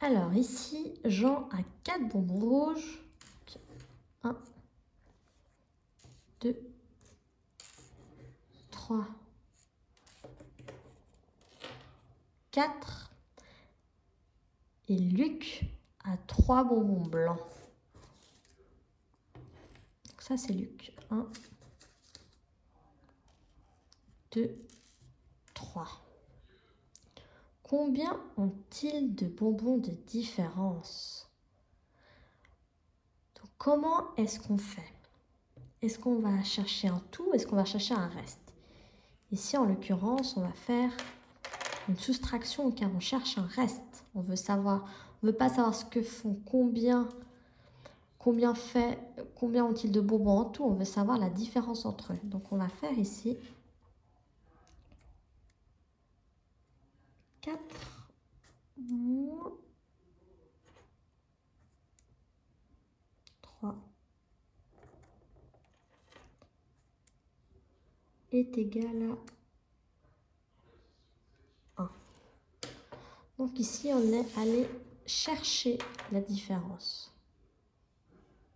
Alors ici, Jean a 4 bonbons rouges. 1, 2, 3, 4. Et Luc a 3 bonbons blancs. ça, c'est Luc. 1, 2, 3. Combien ont-ils de bonbons de différence? Donc, comment est-ce qu'on fait? Est-ce qu'on va chercher un tout Est-ce qu'on va chercher un reste? Ici, en l'occurrence, on va faire une soustraction car on cherche un reste. On veut savoir, on veut pas savoir ce que font combien combien fait combien ont-ils de bonbons en tout, on veut savoir la différence entre eux. Donc on va faire ici 4 moins 3 est égal à 1. Donc ici, on est allé chercher la différence.